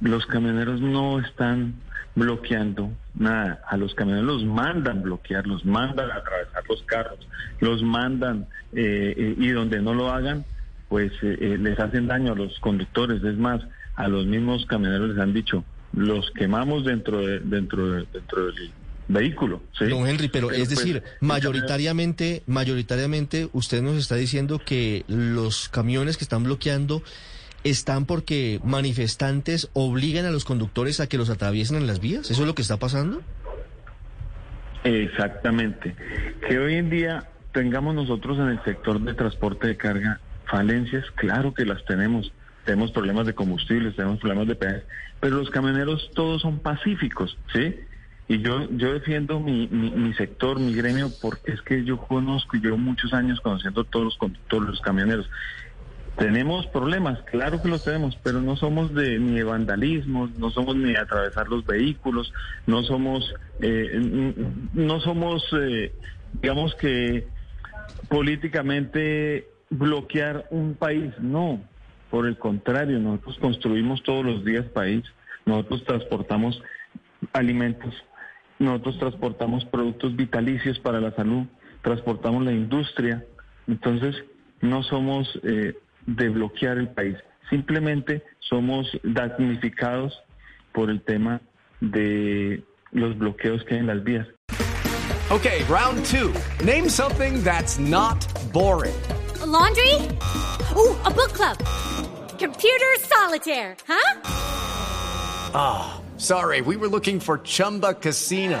Los camioneros no están bloqueando nada. A los camioneros los mandan bloquear, los mandan atravesar los carros, los mandan eh, eh, y donde no lo hagan, pues eh, eh, les hacen daño a los conductores. Es más, a los mismos camioneros les han dicho, los quemamos dentro de, dentro de- dentro del vehículo. ¿sí? Don Henry, pero, es pues, decir, mayoritariamente, mayoritariamente usted nos está diciendo que los camiones que están bloqueando están porque manifestantes obligan a los conductores a que los atraviesen en las vías. ¿Eso es lo que está pasando? Exactamente. Que hoy en día tengamos nosotros en el sector de transporte de carga falencias, claro que las tenemos. Tenemos problemas de combustibles, tenemos problemas de peajes, pero los camioneros todos son pacíficos, ¿sí? Y yo, yo defiendo mi, mi, mi sector, mi gremio, porque es que yo conozco, y llevo muchos años conociendo todos los conductores, los camioneros. Tenemos problemas, claro que los tenemos, pero no somos de ni de vandalismo, no somos ni de atravesar los vehículos, no somos, eh, no somos, eh, digamos que políticamente bloquear un país, no. Por el contrario, nosotros construimos todos los días país, nosotros transportamos alimentos, nosotros transportamos productos vitalicios para la salud, transportamos la industria, entonces no somos eh, de bloquear el país, simplemente somos damnificados por el tema de los bloqueos que hay en las vías. Okay, round two. Name something that's not boring. A laundry? Ooh, a book club. Computer solitaire, huh? Sorry, we were looking for Chumba Casino.